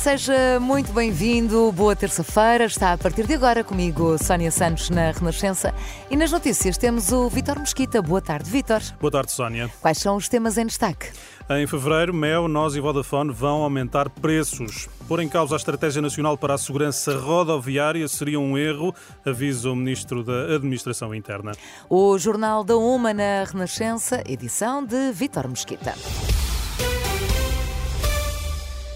Seja muito bem-vindo, boa terça-feira. Está a partir de agora comigo Sónia Santos na Renascença e nas notícias temos o Vítor Mesquita. Boa tarde, Vítor. Boa tarde, Sónia. Quais são os temas em destaque? Em fevereiro, Mel, Nós e Vodafone vão aumentar preços. Pôr em causa a Estratégia Nacional para a Segurança Rodoviária seria um erro, avisa o Ministro da Administração Interna. O Jornal da Uma na Renascença, edição de Vítor Mesquita.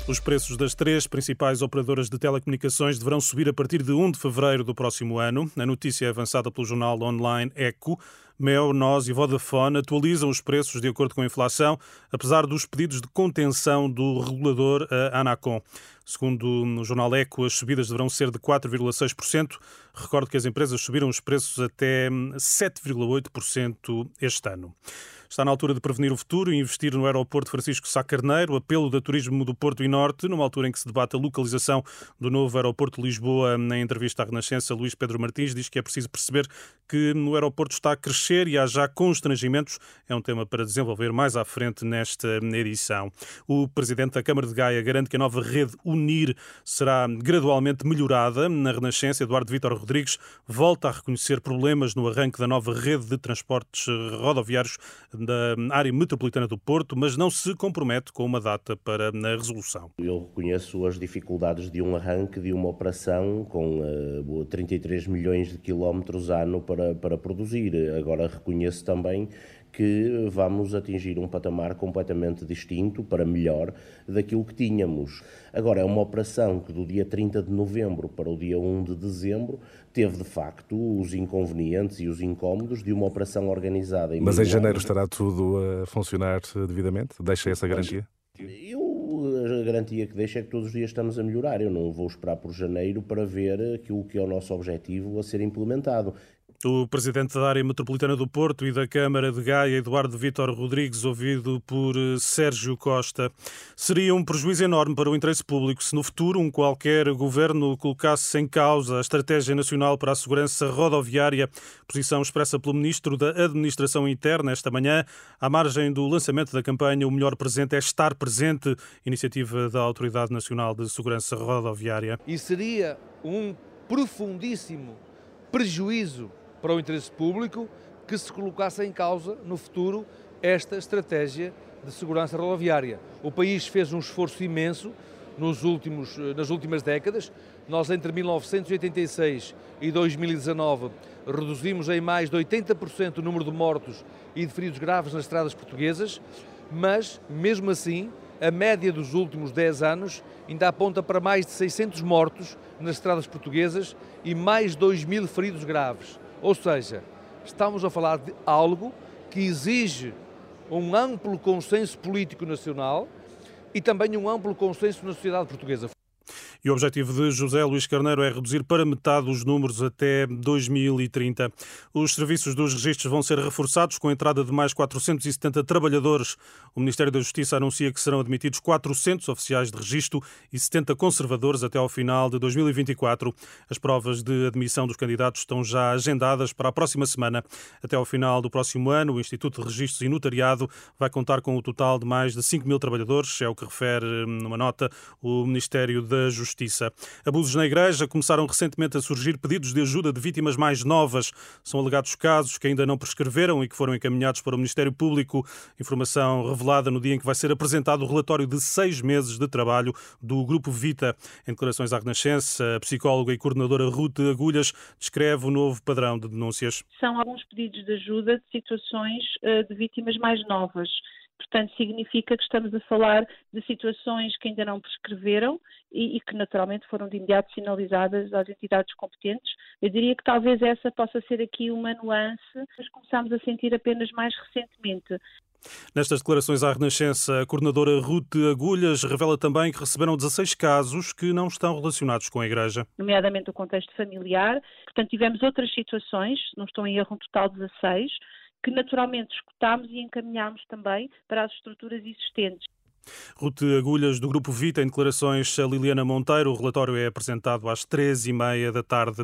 Os preços das três principais operadoras de telecomunicações deverão subir a partir de 1 de fevereiro do próximo ano. A notícia é avançada pelo jornal online Eco. Mel, Nós e Vodafone atualizam os preços de acordo com a inflação, apesar dos pedidos de contenção do regulador Anacom. Segundo o jornal Eco, as subidas deverão ser de 4,6%. Recordo que as empresas subiram os preços até 7,8% este ano. Está na altura de prevenir o futuro e investir no aeroporto Francisco Sá Carneiro, apelo da Turismo do Porto e Norte, numa altura em que se debate a localização do novo aeroporto de Lisboa. Na entrevista à Renascença, Luís Pedro Martins diz que é preciso perceber que no aeroporto está a crescer e há já constrangimentos. É um tema para desenvolver mais à frente nesta edição. O presidente da Câmara de Gaia garante que a nova rede Unir será gradualmente melhorada. Na Renascença, Eduardo Vítor Rodrigues volta a reconhecer problemas no arranque da nova rede de transportes rodoviários da área metropolitana do Porto, mas não se compromete com uma data para a resolução. Eu reconheço as dificuldades de um arranque de uma operação com uh, 33 milhões de quilómetros ano para, para produzir. Agora reconheço também que vamos atingir um patamar completamente distinto, para melhor, daquilo que tínhamos. Agora, é uma operação que do dia 30 de novembro para o dia 1 de dezembro teve, de facto, os inconvenientes e os incómodos de uma operação organizada. Em Mas em janeiro estará tudo a funcionar devidamente? Deixa essa garantia? Eu a garantia que deixo é que todos os dias estamos a melhorar. Eu não vou esperar por janeiro para ver aquilo que é o nosso objetivo a ser implementado. O presidente da área metropolitana do Porto e da Câmara de Gaia, Eduardo Vítor Rodrigues, ouvido por eh, Sérgio Costa. Seria um prejuízo enorme para o interesse público se no futuro um qualquer governo colocasse em causa a Estratégia Nacional para a Segurança Rodoviária, posição expressa pelo Ministro da Administração Interna esta manhã, à margem do lançamento da campanha O Melhor Presente é Estar Presente, iniciativa da Autoridade Nacional de Segurança Rodoviária. E seria um profundíssimo prejuízo para o interesse público que se colocasse em causa no futuro esta estratégia de segurança rodoviária. O país fez um esforço imenso nos últimos, eh, nas últimas décadas. Nós, entre 1986 e 2019, reduzimos em mais de 80% o número de mortos e de feridos graves nas estradas portuguesas, mas, mesmo assim, a média dos últimos 10 anos ainda aponta para mais de 600 mortos nas estradas portuguesas e mais de 2 mil feridos graves. Ou seja, estamos a falar de algo que exige um amplo consenso político nacional e também um amplo consenso na sociedade portuguesa. E o objetivo de José Luís Carneiro é reduzir para metade os números até 2030. Os serviços dos registros vão ser reforçados com a entrada de mais 470 trabalhadores. O Ministério da Justiça anuncia que serão admitidos 400 oficiais de registro e 70 conservadores até ao final de 2024. As provas de admissão dos candidatos estão já agendadas para a próxima semana. Até ao final do próximo ano, o Instituto de Registros e Notariado vai contar com o total de mais de 5 mil trabalhadores, é o que refere hum, numa nota o Ministério da Justiça. Justiça. Abusos na Igreja começaram recentemente a surgir pedidos de ajuda de vítimas mais novas. São alegados casos que ainda não prescreveram e que foram encaminhados para o Ministério Público. Informação revelada no dia em que vai ser apresentado o relatório de seis meses de trabalho do Grupo Vita. Em declarações à Renascença, a psicóloga e coordenadora Ruth Agulhas descreve o novo padrão de denúncias. São alguns pedidos de ajuda de situações eh, de vítimas mais novas. Portanto, significa que estamos a falar de situações que ainda não prescreveram e, e, que naturalmente foram de imediato sinalizadas às entidades competentes. Eu diria que talvez essa possa ser aqui uma nuance, mas começámos a sentir apenas mais recentemente. Nestas declarações à Renascença, a coordenadora Ruth Agulhas revela também que receberam 16 casos que não estão relacionados com a Igreja. Nomeadamente o contexto familiar. Portanto, tivemos outras situações, não estou em erro, um total de 16, que naturalmente escutámos e encaminhámos também para as estruturas existentes. Ruth Agulhas, do Grupo Vita, em declarações a Liliana Monteiro. O relatório é apresentado às três e meia da tarde.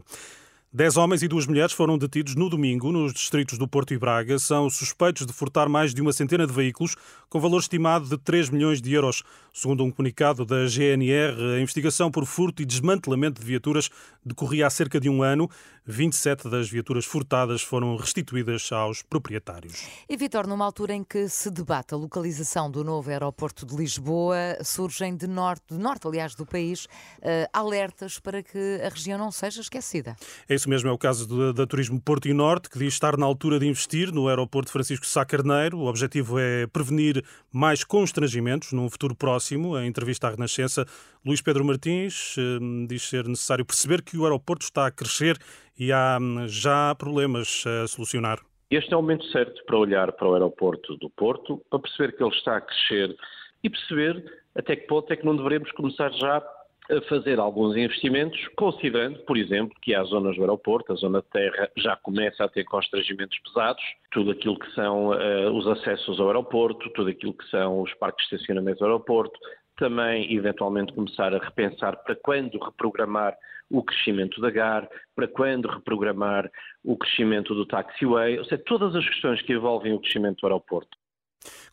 Dez homens e duas mulheres foram detidos no domingo nos distritos do Porto e Braga. São suspeitos de furtar mais de uma centena de veículos, com valor estimado de 3 milhões de euros. Segundo um comunicado da GNR, a investigação por furto e desmantelamento de viaturas decorria há cerca de um ano. 27 das viaturas furtadas foram restituídas aos proprietários. E, Vitor, numa altura em que se debate a localização do novo aeroporto de Lisboa, surgem de norte, de norte aliás, do país, uh, alertas para que a região não seja esquecida. É isso mesmo, é o caso da Turismo Porto e Norte, que diz estar na altura de investir no aeroporto Francisco Sá Carneiro. O objetivo é prevenir mais constrangimentos num futuro próximo. Em entrevista à Renascença, Luís Pedro Martins uh, diz ser necessário perceber que o aeroporto está a crescer e há hum, já problemas a solucionar. Este é o momento certo para olhar para o aeroporto do Porto, para perceber que ele está a crescer e perceber até que ponto é que não devemos começar já a fazer alguns investimentos, considerando, por exemplo, que há zonas do aeroporto, a zona de terra já começa a ter constrangimentos pesados, tudo aquilo que são uh, os acessos ao aeroporto, tudo aquilo que são os parques de estacionamento do aeroporto, também eventualmente começar a repensar para quando reprogramar o crescimento da GAR, para quando reprogramar o crescimento do taxiway, ou seja, todas as questões que envolvem o crescimento do aeroporto.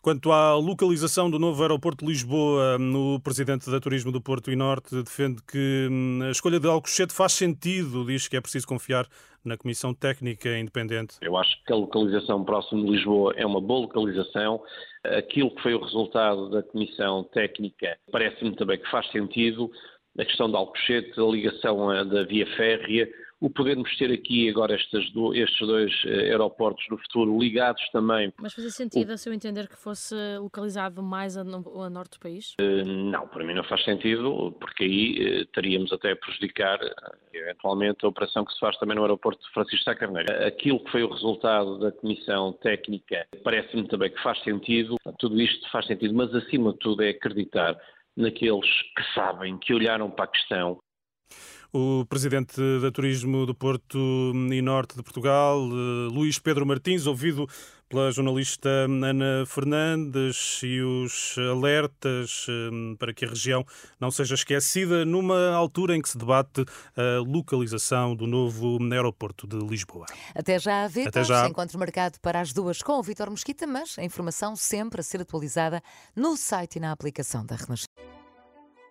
Quanto à localização do novo aeroporto de Lisboa, o presidente da Turismo do Porto e Norte defende que hum, a escolha de Alcochete faz sentido, diz que é preciso confiar na Comissão Técnica Independente. Eu acho que a localização próxima de Lisboa é uma boa localização. Aquilo que foi o resultado da Comissão Técnica parece-me também que faz sentido a questão de Alcochete, a ligação eh, da via férrea, o podermos ter aqui agora estes, do, estes dois eh, aeroportos no futuro ligados também. Mas fazia sentido, o... a seu entender, que fosse localizado mais a, a norte do país? Uh, não, para mim não faz sentido, porque aí uh, teríamos até a prejudicar eventualmente a operação que se faz também no aeroporto de Francisco Sá Carneiro. Aquilo que foi o resultado da comissão técnica parece-me também que faz sentido, tudo isto faz sentido, mas acima de tudo é acreditar naqueles que sabem, que olharam para a questão. O presidente da Turismo do Porto e Norte de Portugal, eh, Luís Pedro Martins, ouvido pela jornalista Ana Fernandes e os alertas eh, para que a região não seja esquecida numa altura em que se debate a localização do novo aeroporto de Lisboa. Até já, Vitor. Até já. Encontro marcado para as duas com o Vitor Mosquita, mas a informação sempre a ser atualizada no site e na aplicação da Renascença.